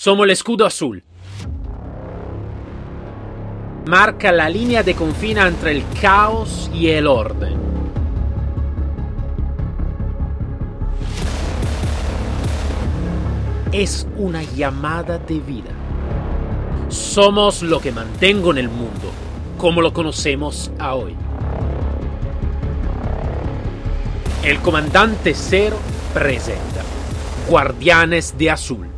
Somos el escudo azul. Marca la línea de confina entre el caos y el orden. Es una llamada de vida. Somos lo que mantengo en el mundo, como lo conocemos a hoy. El comandante Cero presenta Guardianes de Azul.